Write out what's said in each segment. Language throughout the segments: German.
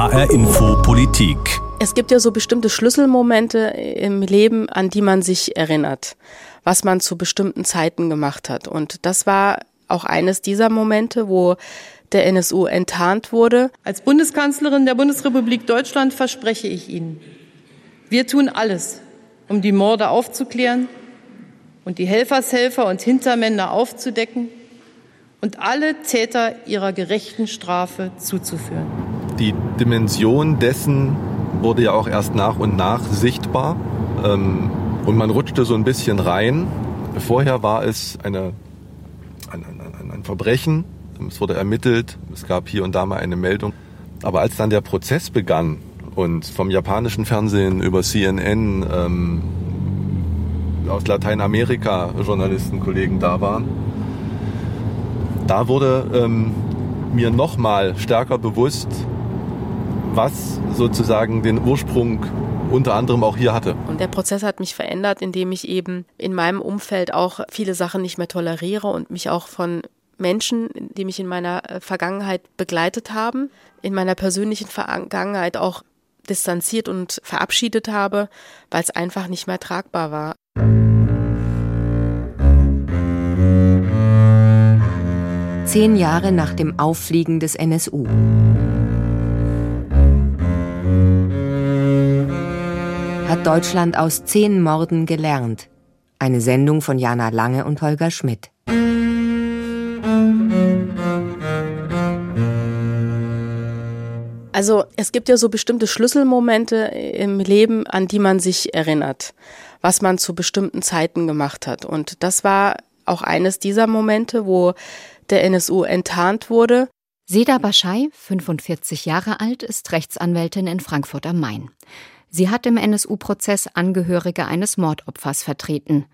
HR Info Politik. Es gibt ja so bestimmte Schlüsselmomente im Leben, an die man sich erinnert, was man zu bestimmten Zeiten gemacht hat. Und das war auch eines dieser Momente, wo der NSU enttarnt wurde. Als Bundeskanzlerin der Bundesrepublik Deutschland verspreche ich Ihnen, wir tun alles, um die Morde aufzuklären und die Helfershelfer und Hintermänner aufzudecken und alle Täter ihrer gerechten Strafe zuzuführen. Die Dimension dessen wurde ja auch erst nach und nach sichtbar ähm, und man rutschte so ein bisschen rein. Vorher war es eine, ein, ein, ein Verbrechen, es wurde ermittelt, es gab hier und da mal eine Meldung. Aber als dann der Prozess begann und vom japanischen Fernsehen über CNN ähm, aus Lateinamerika Journalistenkollegen da waren, da wurde ähm, mir nochmal stärker bewusst, was sozusagen den Ursprung unter anderem auch hier hatte. Und der Prozess hat mich verändert, indem ich eben in meinem Umfeld auch viele Sachen nicht mehr toleriere und mich auch von Menschen, die mich in meiner äh, Vergangenheit begleitet haben, in meiner persönlichen Vergangenheit auch distanziert und verabschiedet habe, weil es einfach nicht mehr tragbar war. Zehn Jahre nach dem Auffliegen des NSU. Hat Deutschland aus zehn Morden gelernt? Eine Sendung von Jana Lange und Holger Schmidt. Also es gibt ja so bestimmte Schlüsselmomente im Leben, an die man sich erinnert, was man zu bestimmten Zeiten gemacht hat. Und das war auch eines dieser Momente, wo der NSU enttarnt wurde. Seda Baschei, 45 Jahre alt, ist Rechtsanwältin in Frankfurt am Main. Sie hat im NSU-Prozess Angehörige eines Mordopfers vertreten.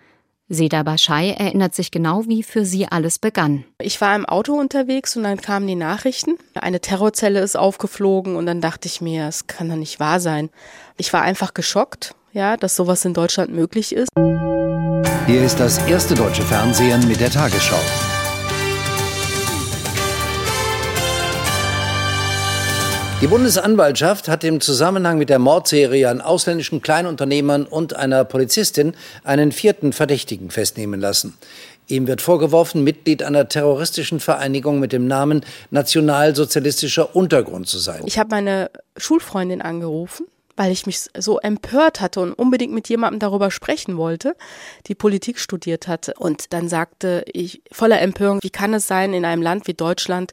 Seda Baschei erinnert sich genau, wie für sie alles begann. Ich war im Auto unterwegs und dann kamen die Nachrichten. Eine Terrorzelle ist aufgeflogen und dann dachte ich mir, es kann doch nicht wahr sein. Ich war einfach geschockt, ja, dass sowas in Deutschland möglich ist. Hier ist das erste deutsche Fernsehen mit der Tagesschau. Die Bundesanwaltschaft hat im Zusammenhang mit der Mordserie an ausländischen Kleinunternehmern und einer Polizistin einen vierten Verdächtigen festnehmen lassen. Ihm wird vorgeworfen, Mitglied einer terroristischen Vereinigung mit dem Namen Nationalsozialistischer Untergrund zu sein. Ich habe meine Schulfreundin angerufen weil ich mich so empört hatte und unbedingt mit jemandem darüber sprechen wollte, die Politik studiert hatte. Und dann sagte ich voller Empörung, wie kann es sein in einem Land wie Deutschland,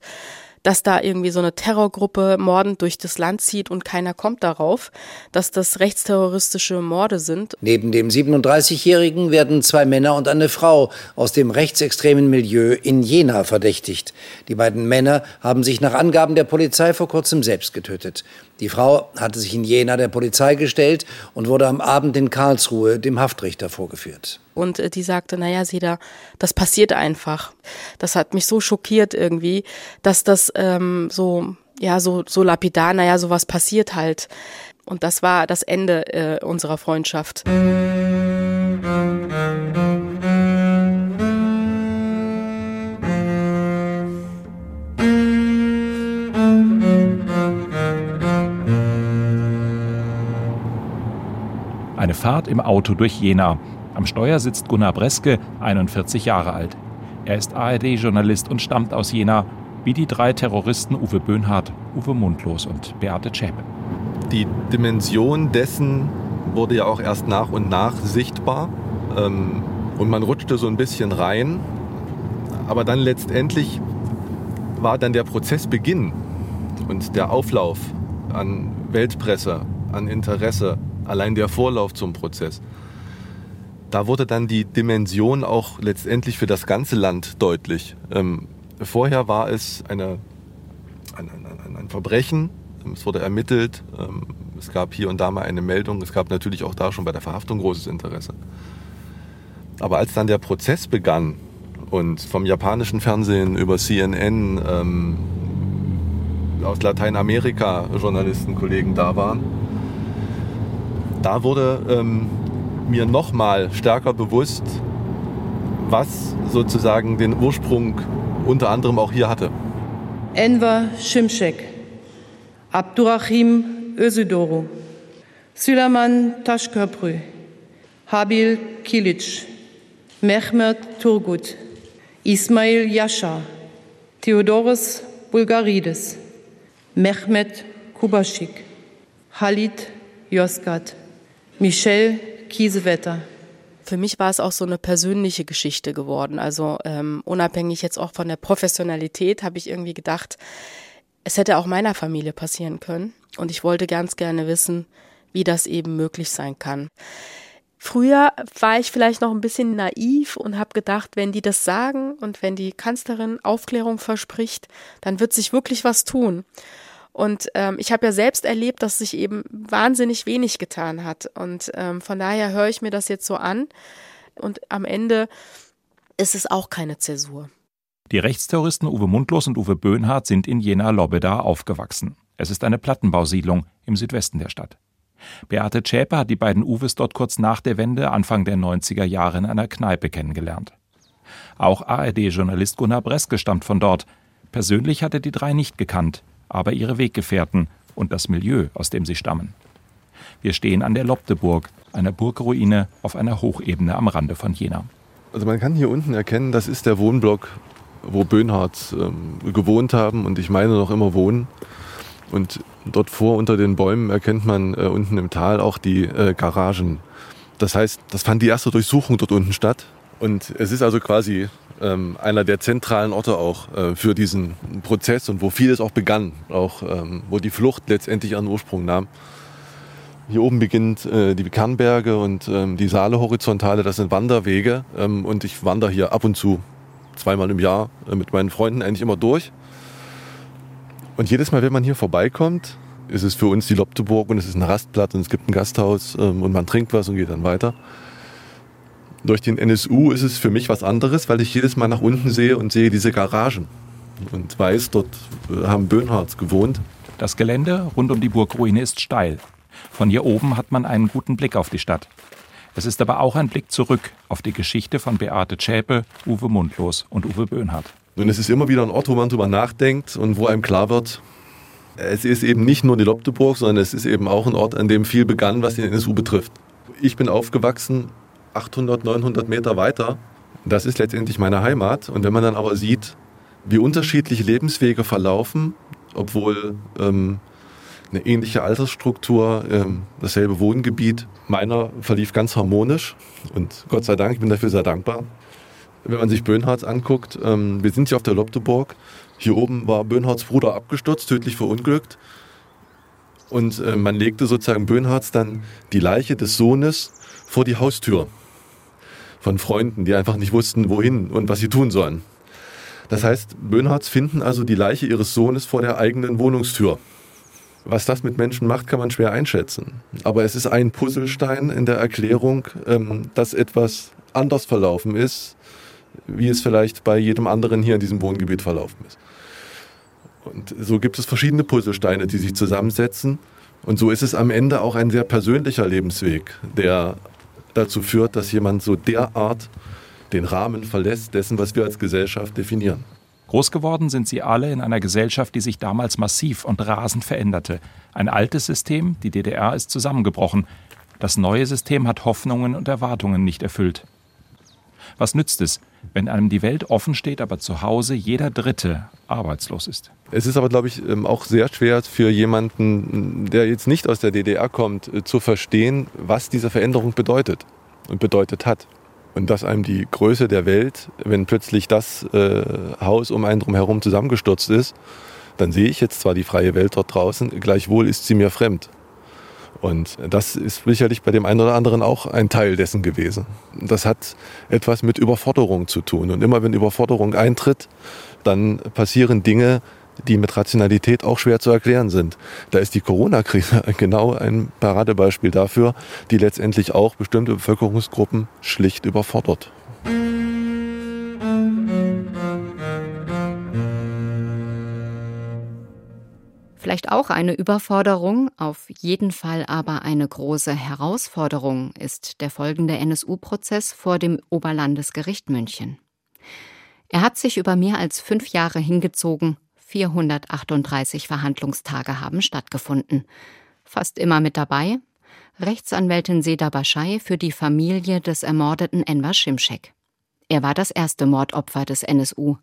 dass da irgendwie so eine Terrorgruppe mordend durch das Land zieht und keiner kommt darauf, dass das rechtsterroristische Morde sind. Neben dem 37-Jährigen werden zwei Männer und eine Frau aus dem rechtsextremen Milieu in Jena verdächtigt. Die beiden Männer haben sich nach Angaben der Polizei vor kurzem selbst getötet. Die Frau hatte sich in Jena der Polizei gestellt und wurde am Abend in Karlsruhe dem Haftrichter vorgeführt. Und äh, die sagte, naja, Seda, das passiert einfach. Das hat mich so schockiert irgendwie, dass das ähm, so, ja, so, so lapidar, naja, sowas passiert halt. Und das war das Ende äh, unserer Freundschaft. Eine Fahrt im Auto durch Jena. Am Steuer sitzt Gunnar Breske, 41 Jahre alt. Er ist ARD-Journalist und stammt aus Jena, wie die drei Terroristen Uwe Böhnhardt, Uwe Mundlos und Beate Zschäpe. Die Dimension dessen wurde ja auch erst nach und nach sichtbar. Ähm, und man rutschte so ein bisschen rein. Aber dann letztendlich war dann der Prozessbeginn und der Auflauf an Weltpresse, an Interesse, allein der Vorlauf zum Prozess. Da wurde dann die Dimension auch letztendlich für das ganze Land deutlich. Ähm, vorher war es eine, ein, ein, ein, Verbrechen, es wurde ermittelt, ähm, es gab hier und da mal eine Meldung, es gab natürlich auch da schon bei der Verhaftung großes Interesse. Aber als dann der Prozess begann und vom japanischen Fernsehen über CNN ähm, aus Lateinamerika Journalistenkollegen da waren, da wurde ähm, mir nochmal stärker bewusst, was sozusagen den Ursprung unter anderem auch hier hatte. Enver Şimşek, Abdurrahim Özidoro, Süleyman Taşköprü, Habil Kilic, Mehmet Turgut, Ismail Yasha, Theodoros Bulgaridis, Mehmet Kubaschik, Halit Yozgat, Michel Kiesewetter. Für mich war es auch so eine persönliche Geschichte geworden. Also ähm, unabhängig jetzt auch von der Professionalität habe ich irgendwie gedacht, es hätte auch meiner Familie passieren können. Und ich wollte ganz gerne wissen, wie das eben möglich sein kann. Früher war ich vielleicht noch ein bisschen naiv und habe gedacht, wenn die das sagen und wenn die Kanzlerin Aufklärung verspricht, dann wird sich wirklich was tun. Und ähm, ich habe ja selbst erlebt, dass sich eben wahnsinnig wenig getan hat. Und ähm, von daher höre ich mir das jetzt so an. Und am Ende ist es auch keine Zäsur. Die Rechtsterroristen Uwe Mundlos und Uwe Böhnhardt sind in Jena-Lobeda aufgewachsen. Es ist eine Plattenbausiedlung im Südwesten der Stadt. Beate Zschäpe hat die beiden Uwes dort kurz nach der Wende, Anfang der 90er Jahre, in einer Kneipe kennengelernt. Auch ARD-Journalist Gunnar Breske stammt von dort. Persönlich hat er die drei nicht gekannt aber ihre Weggefährten und das Milieu, aus dem sie stammen. Wir stehen an der Lobdeburg, einer Burgruine auf einer Hochebene am Rande von Jena. Also man kann hier unten erkennen, das ist der Wohnblock, wo Böhnhardt ähm, gewohnt haben und ich meine noch immer wohnen. Und dort vor unter den Bäumen erkennt man äh, unten im Tal auch die äh, Garagen. Das heißt, das fand die erste Durchsuchung dort unten statt. Und es ist also quasi ähm, einer der zentralen Orte auch äh, für diesen Prozess und wo vieles auch begann, auch ähm, wo die Flucht letztendlich ihren Ursprung nahm. Hier oben beginnt äh, die Kernberge und ähm, die Saale Horizontale, das sind Wanderwege ähm, und ich wandere hier ab und zu zweimal im Jahr äh, mit meinen Freunden eigentlich immer durch. Und jedes Mal, wenn man hier vorbeikommt, ist es für uns die Lobteburg und es ist ein Rastplatz und es gibt ein Gasthaus ähm, und man trinkt was und geht dann weiter. Durch den NSU ist es für mich was anderes, weil ich jedes Mal nach unten sehe und sehe diese Garagen und weiß, dort äh, haben Böhnhards gewohnt. Das Gelände rund um die Burgruine ist steil. Von hier oben hat man einen guten Blick auf die Stadt. Es ist aber auch ein Blick zurück auf die Geschichte von Beate Zschäpe, Uwe Mundlos und Uwe Böhnhardt. Und es ist immer wieder ein Ort, wo man drüber nachdenkt und wo einem klar wird, es ist eben nicht nur die Lobdeburg, sondern es ist eben auch ein Ort, an dem viel begann, was den NSU betrifft. Ich bin aufgewachsen 800, 900 Meter weiter. Das ist letztendlich meine Heimat. Und wenn man dann aber sieht, wie unterschiedliche Lebenswege verlaufen, obwohl ähm, eine ähnliche Altersstruktur, ähm, dasselbe Wohngebiet, meiner verlief ganz harmonisch und Gott sei Dank, ich bin dafür sehr dankbar. Wenn man sich Böhnhardt anguckt, ähm, wir sind hier auf der Lobdeburg. Hier oben war Böhnhardts Bruder abgestürzt, tödlich verunglückt. Und äh, man legte sozusagen Böhnhardts dann die Leiche des Sohnes vor die Haustür von Freunden, die einfach nicht wussten, wohin und was sie tun sollen. Das heißt, Böhnhards finden also die Leiche ihres Sohnes vor der eigenen Wohnungstür. Was das mit Menschen macht, kann man schwer einschätzen. Aber es ist ein Puzzlestein in der Erklärung, ähm, dass etwas anders verlaufen ist, wie es vielleicht bei jedem anderen hier in diesem Wohngebiet verlaufen ist. Und so gibt es verschiedene Puzzlesteine, die sich zusammensetzen. Und so ist es am Ende auch ein sehr persönlicher Lebensweg, der dazu führt, dass jemand so derart den Rahmen verlässt dessen, was wir als Gesellschaft definieren. Groß geworden sind sie alle in einer Gesellschaft, die sich damals massiv und rasend veränderte. Ein altes System, die DDR, ist zusammengebrochen. Das neue System hat Hoffnungen und Erwartungen nicht erfüllt. Was nützt es, wenn einem die Welt offen steht, aber zu Hause jeder Dritte arbeitslos ist? Es ist aber, glaube ich, ähm, auch sehr schwer für jemanden, der jetzt nicht aus der DDR kommt, äh, zu verstehen, was diese Veränderung bedeutet und bedeutet hat. Und dass einem die Größe der Welt, wenn plötzlich das äh, Haus um einen drum herum zusammengestürzt ist, dann sehe ich jetzt zwar die freie Welt dort draußen, gleichwohl ist sie mir fremd. Und das ist sicherlich bei dem einen oder anderen auch ein Teil dessen gewesen. Das hat etwas mit Überforderung zu tun. Und immer wenn Überforderung eintritt, dann passieren Dinge, die mit Rationalität auch schwer zu erklären sind. Da ist die Corona-Krise genau ein Paradebeispiel dafür, die letztendlich auch bestimmte Bevölkerungsgruppen schlicht überfordert. Vielleicht auch eine Überforderung, auf jeden Fall aber eine große Herausforderung ist der folgende NSU-Prozess vor dem Oberlandesgericht München. Er hat sich über mehr als fünf Jahre hingezogen, 438 Verhandlungstage haben stattgefunden. Fast immer mit dabei Rechtsanwältin Seda Baschei für die Familie des ermordeten Enver Schimschek. Er war das erste Mordopfer des NSU.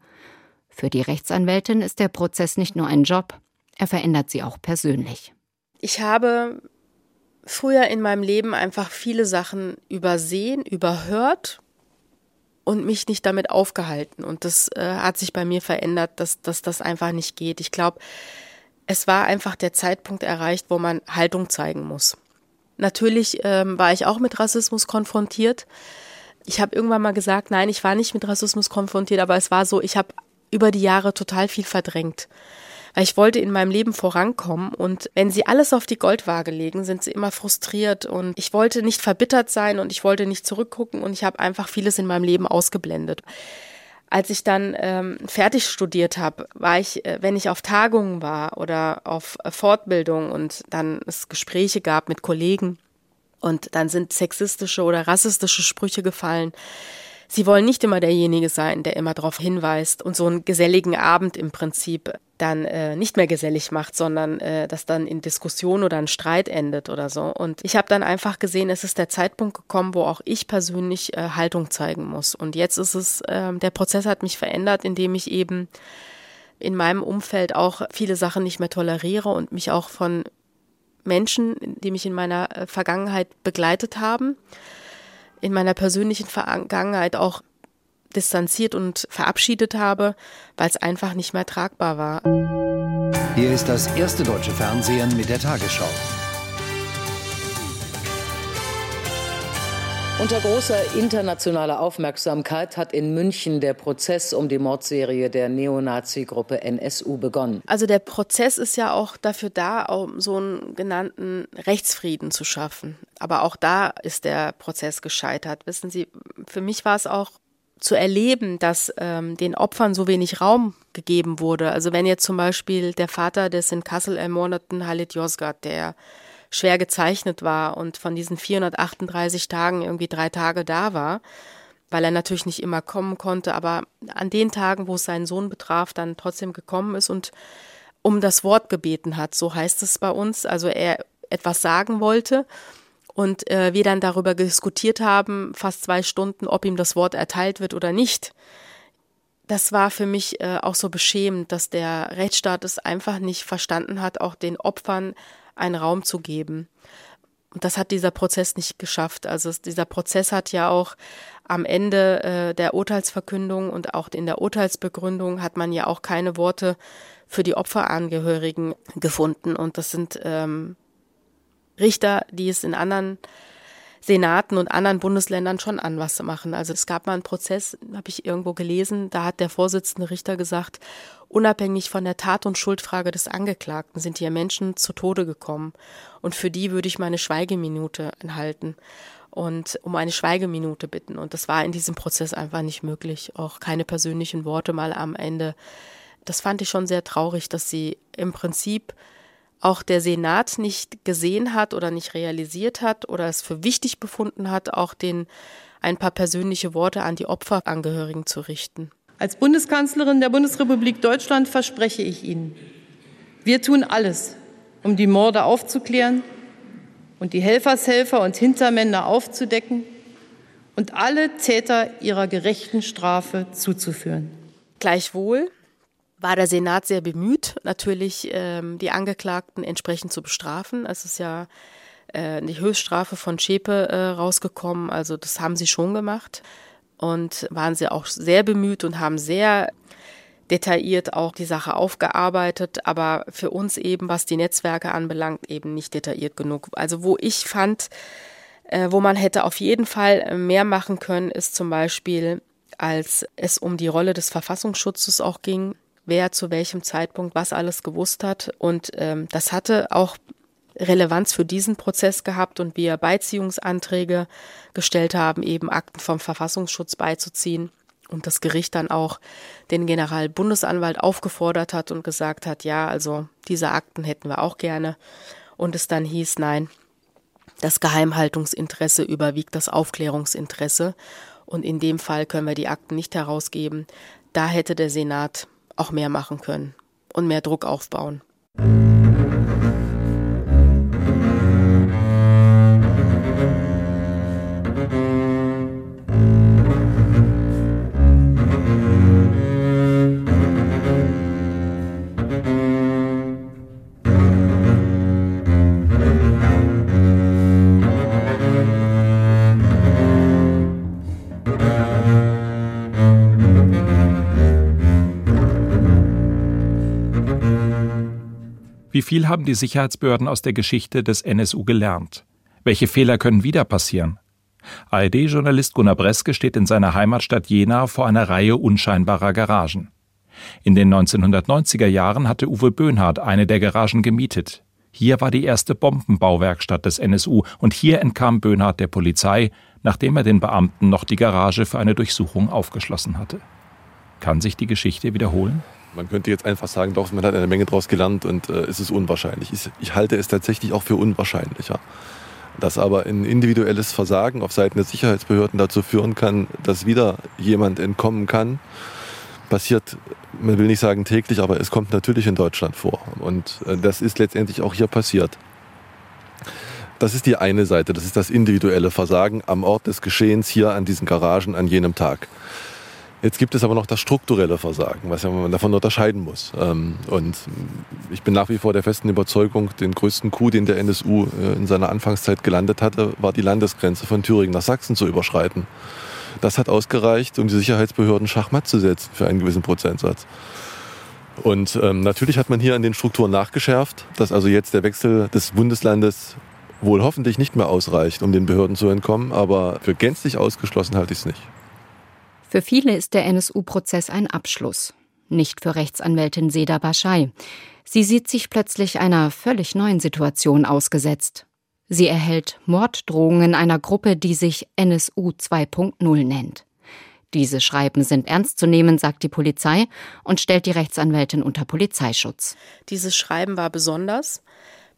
Für die Rechtsanwältin ist der Prozess nicht nur ein Job, er verändert sie auch persönlich. Ich habe früher in meinem Leben einfach viele Sachen übersehen, überhört und mich nicht damit aufgehalten. Und das äh, hat sich bei mir verändert, dass, dass das einfach nicht geht. Ich glaube, es war einfach der Zeitpunkt erreicht, wo man Haltung zeigen muss. Natürlich ähm, war ich auch mit Rassismus konfrontiert. Ich habe irgendwann mal gesagt, nein, ich war nicht mit Rassismus konfrontiert, aber es war so, ich habe über die Jahre total viel verdrängt. Weil ich wollte in meinem Leben vorankommen und wenn sie alles auf die Goldwaage legen, sind sie immer frustriert und ich wollte nicht verbittert sein und ich wollte nicht zurückgucken und ich habe einfach vieles in meinem Leben ausgeblendet. Als ich dann ähm, fertig studiert habe, war ich, äh, wenn ich auf Tagungen war oder auf äh, Fortbildung und dann es Gespräche gab mit Kollegen und dann sind sexistische oder rassistische Sprüche gefallen, Sie wollen nicht immer derjenige sein, der immer darauf hinweist und so einen geselligen Abend im Prinzip dann äh, nicht mehr gesellig macht, sondern äh, das dann in Diskussion oder ein Streit endet oder so. Und ich habe dann einfach gesehen, es ist der Zeitpunkt gekommen, wo auch ich persönlich äh, Haltung zeigen muss. Und jetzt ist es, äh, der Prozess hat mich verändert, indem ich eben in meinem Umfeld auch viele Sachen nicht mehr toleriere und mich auch von Menschen, die mich in meiner äh, Vergangenheit begleitet haben, in meiner persönlichen Vergangenheit auch distanziert und verabschiedet habe, weil es einfach nicht mehr tragbar war. Hier ist das erste deutsche Fernsehen mit der Tagesschau. Unter großer internationaler Aufmerksamkeit hat in München der Prozess um die Mordserie der Neonazi-Gruppe NSU begonnen. Also der Prozess ist ja auch dafür da, um so einen genannten Rechtsfrieden zu schaffen. Aber auch da ist der Prozess gescheitert. Wissen Sie, für mich war es auch zu erleben, dass ähm, den Opfern so wenig Raum gegeben wurde. Also wenn jetzt zum Beispiel der Vater des in Kassel ermordeten Halit Yozgat, der schwer gezeichnet war und von diesen 438 Tagen irgendwie drei Tage da war, weil er natürlich nicht immer kommen konnte, aber an den Tagen, wo es seinen Sohn betraf, dann trotzdem gekommen ist und um das Wort gebeten hat, so heißt es bei uns. Also er etwas sagen wollte und äh, wir dann darüber diskutiert haben, fast zwei Stunden, ob ihm das Wort erteilt wird oder nicht. Das war für mich äh, auch so beschämend, dass der Rechtsstaat es einfach nicht verstanden hat, auch den Opfern einen Raum zu geben. Und das hat dieser Prozess nicht geschafft. Also dieser Prozess hat ja auch am Ende äh, der Urteilsverkündung und auch in der Urteilsbegründung hat man ja auch keine Worte für die Opferangehörigen gefunden. Und das sind ähm, Richter, die es in anderen Senaten und anderen Bundesländern schon an was machen. Also es gab mal einen Prozess, habe ich irgendwo gelesen, da hat der Vorsitzende Richter gesagt, unabhängig von der Tat- und Schuldfrage des Angeklagten sind hier Menschen zu Tode gekommen. Und für die würde ich meine Schweigeminute enthalten und um eine Schweigeminute bitten. Und das war in diesem Prozess einfach nicht möglich. Auch keine persönlichen Worte mal am Ende. Das fand ich schon sehr traurig, dass sie im Prinzip auch der Senat nicht gesehen hat oder nicht realisiert hat oder es für wichtig befunden hat, auch den ein paar persönliche Worte an die Opferangehörigen zu richten. Als Bundeskanzlerin der Bundesrepublik Deutschland verspreche ich Ihnen, wir tun alles, um die Morde aufzuklären und die Helfershelfer und Hintermänner aufzudecken und alle Täter ihrer gerechten Strafe zuzuführen. Gleichwohl war der Senat sehr bemüht, natürlich ähm, die Angeklagten entsprechend zu bestrafen. Es ist ja äh, die Höchststrafe von Schäpe äh, rausgekommen, also das haben sie schon gemacht und waren sie auch sehr bemüht und haben sehr detailliert auch die Sache aufgearbeitet, aber für uns eben, was die Netzwerke anbelangt, eben nicht detailliert genug. Also wo ich fand, äh, wo man hätte auf jeden Fall mehr machen können, ist zum Beispiel, als es um die Rolle des Verfassungsschutzes auch ging, wer zu welchem Zeitpunkt was alles gewusst hat. Und ähm, das hatte auch Relevanz für diesen Prozess gehabt und wir Beiziehungsanträge gestellt haben, eben Akten vom Verfassungsschutz beizuziehen. Und das Gericht dann auch den Generalbundesanwalt aufgefordert hat und gesagt hat, ja, also diese Akten hätten wir auch gerne. Und es dann hieß, nein, das Geheimhaltungsinteresse überwiegt das Aufklärungsinteresse. Und in dem Fall können wir die Akten nicht herausgeben. Da hätte der Senat auch mehr machen können. und mehr Druck aufbauen. Wie viel haben die Sicherheitsbehörden aus der Geschichte des NSU gelernt? Welche Fehler können wieder passieren? ARD-Journalist Gunnar Breske steht in seiner Heimatstadt Jena vor einer Reihe unscheinbarer Garagen. In den 1990er Jahren hatte Uwe Böhnhardt eine der Garagen gemietet. Hier war die erste Bombenbauwerkstatt des NSU und hier entkam Böhnhardt der Polizei, nachdem er den Beamten noch die Garage für eine Durchsuchung aufgeschlossen hatte. Kann sich die Geschichte wiederholen? Man könnte jetzt einfach sagen, doch, man hat eine Menge daraus gelernt und äh, es ist unwahrscheinlich. Ich, ich, halte es tatsächlich auch für unwahrscheinlicher. Dass aber ein individuelles Versagen auf Seiten der Sicherheitsbehörden dazu führen kann, dass wieder jemand entkommen kann, passiert, man will nicht sagen täglich, aber es kommt natürlich in Deutschland vor. Und äh, das ist letztendlich auch hier passiert. Das ist die eine Seite, das ist das individuelle Versagen am Ort des Geschehens hier an diesen Garagen an jenem Tag. Jetzt gibt es aber noch das strukturelle Versagen, was man davon unterscheiden muss. Ähm, und ich bin nach wie vor der festen Überzeugung, den größten Coup, den der NSU äh, in seiner Anfangszeit gelandet hatte, war die Landesgrenze von Thüringen nach Sachsen zu überschreiten. Das hat ausgereicht, um die Sicherheitsbehörden schachmatt zu setzen für einen gewissen Prozentsatz. Und ähm, natürlich hat man hier an den Strukturen nachgeschärft, dass also jetzt der Wechsel des Bundeslandes wohl hoffentlich nicht mehr ausreicht, um den Behörden zu entkommen, aber für gänzlich ausgeschlossen halte ich es nicht. Für viele ist der NSU-Prozess ein Abschluss. Nicht für Rechtsanwältin Seda Baschai. Sie sieht sich plötzlich einer völlig neuen Situation ausgesetzt. Sie erhält Morddrohungen einer Gruppe, die sich NSU 2.0 nennt. Diese Schreiben sind ernst zu nehmen, sagt die Polizei und stellt die Rechtsanwältin unter Polizeischutz. Dieses Schreiben war besonders.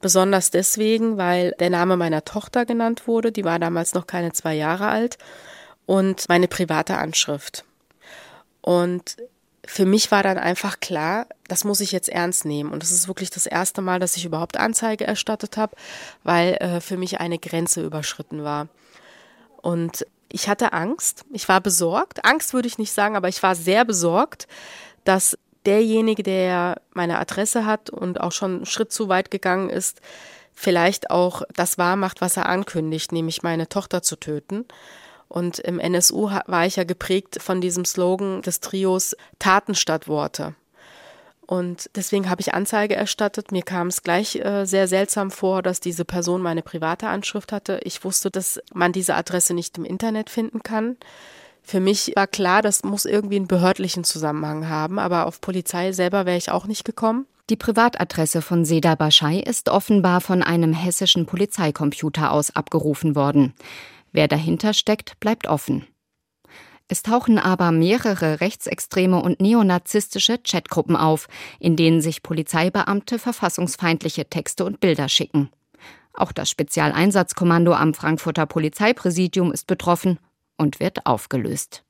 Besonders deswegen, weil der Name meiner Tochter genannt wurde. Die war damals noch keine zwei Jahre alt und meine private Anschrift. Und für mich war dann einfach klar, das muss ich jetzt ernst nehmen. Und das ist wirklich das erste Mal, dass ich überhaupt Anzeige erstattet habe, weil äh, für mich eine Grenze überschritten war. Und ich hatte Angst, ich war besorgt. Angst würde ich nicht sagen, aber ich war sehr besorgt, dass derjenige, der meine Adresse hat und auch schon einen Schritt zu weit gegangen ist, vielleicht auch das wahrmacht, was er ankündigt, nämlich meine Tochter zu töten. Und im NSU war ich ja geprägt von diesem Slogan des Trios Taten statt Worte. Und deswegen habe ich Anzeige erstattet. Mir kam es gleich äh, sehr seltsam vor, dass diese Person meine private Anschrift hatte. Ich wusste, dass man diese Adresse nicht im Internet finden kann. Für mich war klar, das muss irgendwie einen behördlichen Zusammenhang haben, aber auf Polizei selber wäre ich auch nicht gekommen. Die Privatadresse von Seda Baschai ist offenbar von einem hessischen Polizeicomputer aus abgerufen worden. Wer dahinter steckt, bleibt offen. Es tauchen aber mehrere rechtsextreme und neonazistische Chatgruppen auf, in denen sich Polizeibeamte verfassungsfeindliche Texte und Bilder schicken. Auch das Spezialeinsatzkommando am Frankfurter Polizeipräsidium ist betroffen und wird aufgelöst.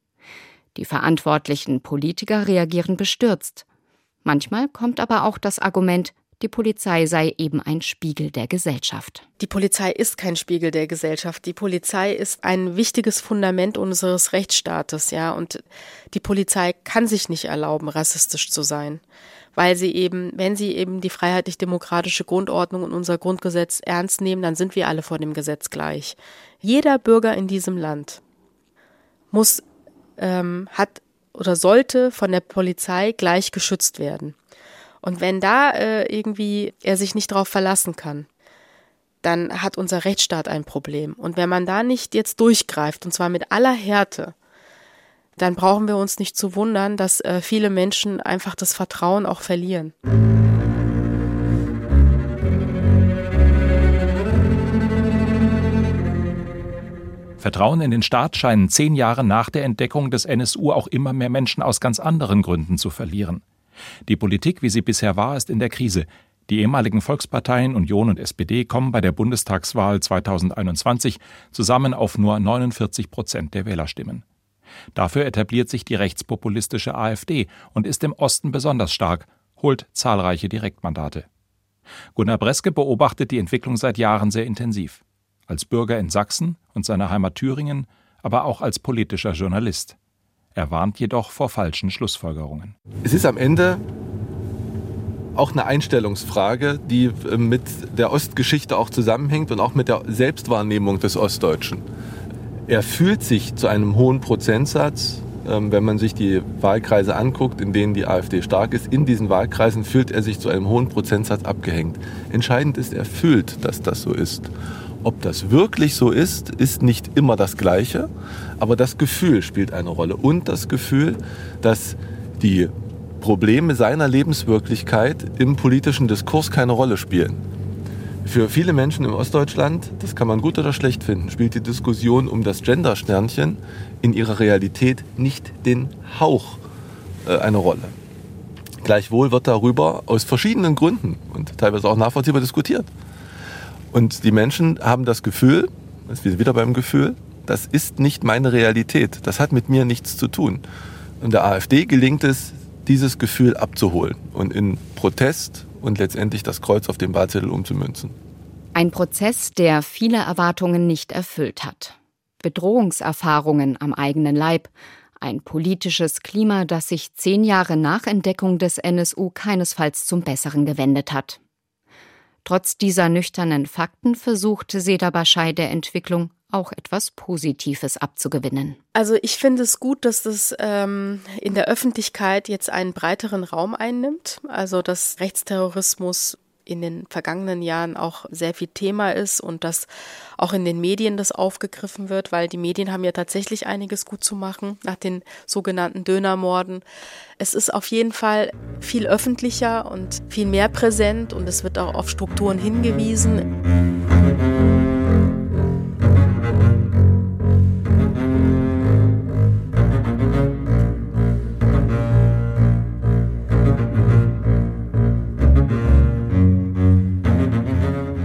Die verantwortlichen Politiker reagieren bestürzt. Manchmal kommt aber auch das Argument, die Polizei sei eben ein Spiegel der Gesellschaft. Die Polizei ist kein Spiegel der Gesellschaft. Die Polizei ist ein wichtiges Fundament unseres Rechtsstaates, ja. Und die Polizei kann sich nicht erlauben, rassistisch zu sein. Weil sie eben, wenn sie eben die freiheitlich-demokratische Grundordnung und unser Grundgesetz ernst nehmen, dann sind wir alle vor dem Gesetz gleich. Jeder Bürger in diesem Land muss, ähm, hat oder sollte von der Polizei gleich geschützt werden. Und wenn da äh, irgendwie er sich nicht darauf verlassen kann, dann hat unser Rechtsstaat ein Problem. Und wenn man da nicht jetzt durchgreift, und zwar mit aller Härte, dann brauchen wir uns nicht zu wundern, dass äh, viele Menschen einfach das Vertrauen auch verlieren. Vertrauen in den Staat scheinen zehn Jahre nach der Entdeckung des NSU auch immer mehr Menschen aus ganz anderen Gründen zu verlieren. Die Politik, wie sie bisher war, ist in der Krise. Die ehemaligen Volksparteien Union und SPD kommen bei der Bundestagswahl 2021 zusammen auf nur 49 Prozent der Wählerstimmen. Dafür etabliert sich die rechtspopulistische AfD und ist im Osten besonders stark. holt zahlreiche Direktmandate. Gunnar Breske beobachtet die Entwicklung seit Jahren sehr intensiv. Als Bürger in Sachsen und seiner Heimat Thüringen, aber auch als politischer Journalist. Er warnt jedoch vor falschen Schlussfolgerungen. Es ist am Ende auch eine Einstellungsfrage, die äh, mit der Ostgeschichte auch zusammenhängt und auch mit der Selbstwahrnehmung des Ostdeutschen. Er fühlt sich zu einem hohen Prozentsatz, ähm, wenn man sich die Wahlkreise anguckt, in denen die AfD stark ist. In diesen Wahlkreisen fühlt er sich zu einem hohen Prozentsatz abgehängt. Entscheidend ist, er fühlt, dass das so ist. Ob das wirklich so ist, ist nicht immer das Gleiche, aber das Gefühl spielt eine Rolle. Und das Gefühl, dass die Probleme seiner Lebenswirklichkeit im politischen Diskurs keine Rolle spielen. Für viele Menschen im Ostdeutschland, das kann man gut oder schlecht finden, spielt die Diskussion um das Gender-Sternchen in ihrer Realität nicht den Hauch äh, eine Rolle. Gleichwohl wird darüber aus verschiedenen Gründen und teilweise auch nachvollziehbar diskutiert. Und die Menschen haben das Gefühl, das ist wieder beim Gefühl, das ist nicht meine Realität, das hat mit mir nichts zu tun. Und der AfD gelingt es, dieses Gefühl abzuholen und in Protest und letztendlich das Kreuz auf dem Wahlzettel umzumünzen. Ein Prozess, der viele Erwartungen nicht erfüllt hat. Bedrohungserfahrungen am eigenen Leib, ein politisches Klima, das sich zehn Jahre nach Entdeckung des NSU keinesfalls zum Besseren gewendet hat. Trotz dieser nüchternen Fakten versuchte Seda Baschei der Entwicklung auch etwas Positives abzugewinnen. Also ich finde es gut, dass das ähm, in der Öffentlichkeit jetzt einen breiteren Raum einnimmt. Also dass Rechtsterrorismus in den vergangenen Jahren auch sehr viel Thema ist und dass auch in den Medien das aufgegriffen wird, weil die Medien haben ja tatsächlich einiges gut zu machen nach den sogenannten Dönermorden. Es ist auf jeden Fall viel öffentlicher und viel mehr präsent und es wird auch auf Strukturen hingewiesen.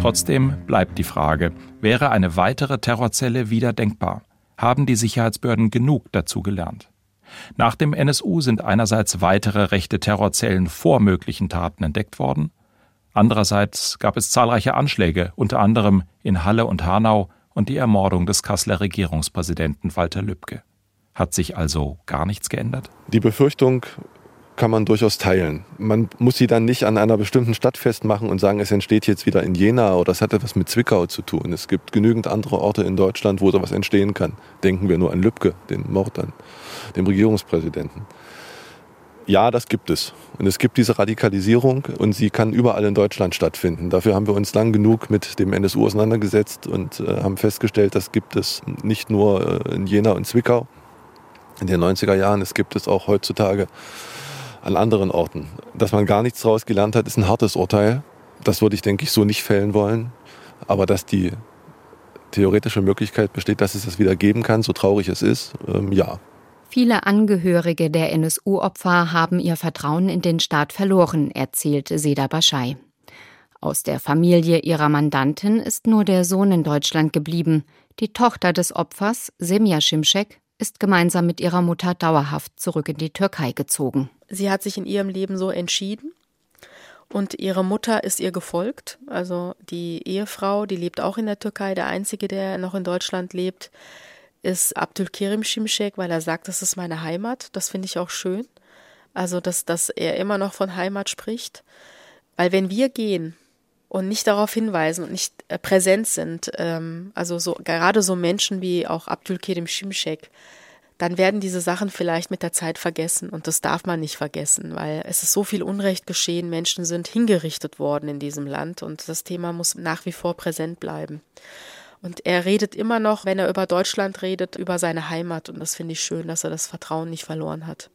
Trotzdem bleibt die Frage, wäre eine weitere Terrorzelle wieder denkbar? Haben die Sicherheitsbehörden genug dazu gelernt? Nach dem NSU sind einerseits weitere rechte Terrorzellen vor möglichen Taten entdeckt worden, andererseits gab es zahlreiche Anschläge, unter anderem in Halle und Hanau und die Ermordung des Kasseler Regierungspräsidenten Walter Lübcke. Hat sich also gar nichts geändert? Die Befürchtung kann man durchaus teilen. Man muss sie dann nicht an einer bestimmten Stadt festmachen und sagen, es entsteht jetzt wieder in Jena oder es hat etwas mit Zwickau zu tun. Es gibt genügend andere Orte in Deutschland, wo sowas entstehen kann. Denken wir nur an Lübcke, den Mord an dem Regierungspräsidenten. Ja, das gibt es. Und es gibt diese Radikalisierung und sie kann überall in Deutschland stattfinden. Dafür haben wir uns lang genug mit dem NSU auseinandergesetzt und äh, haben festgestellt, das gibt es nicht nur äh, in Jena und Zwickau in den 90er Jahren, es gibt es auch heutzutage an anderen Orten. Dass man gar nichts daraus gelernt hat, ist ein hartes Urteil. Das würde ich, denke ich, so nicht fällen wollen. Aber dass die theoretische Möglichkeit besteht, dass es das wieder geben kann, so traurig es ist, ähm, ja. Viele Angehörige der NSU-Opfer haben ihr Vertrauen in den Staat verloren, erzählt Seda Baschei. Aus der Familie ihrer Mandantin ist nur der Sohn in Deutschland geblieben. Die Tochter des Opfers, Semja Şimşek, ist gemeinsam mit ihrer Mutter dauerhaft zurück in die Türkei gezogen. Sie hat sich in ihrem Leben so entschieden und ihre Mutter ist ihr gefolgt. Also die Ehefrau, die lebt auch in der Türkei. Der einzige, der noch in Deutschland lebt, ist Abdülkerim Şimşek, weil er sagt, das ist meine Heimat. Das finde ich auch schön. Also, dass, dass er immer noch von Heimat spricht. Weil wenn wir gehen und nicht darauf hinweisen und nicht äh, präsent sind, ähm, also so gerade so Menschen wie auch Abdülkerim Şimşek, dann werden diese Sachen vielleicht mit der Zeit vergessen. Und das darf man nicht vergessen, weil es ist so viel Unrecht geschehen. Menschen sind hingerichtet worden in diesem Land und das Thema muss nach wie vor präsent bleiben. Und er redet immer noch, wenn er über Deutschland redet, über seine Heimat. Und das finde ich schön, dass er das Vertrauen nicht verloren hat.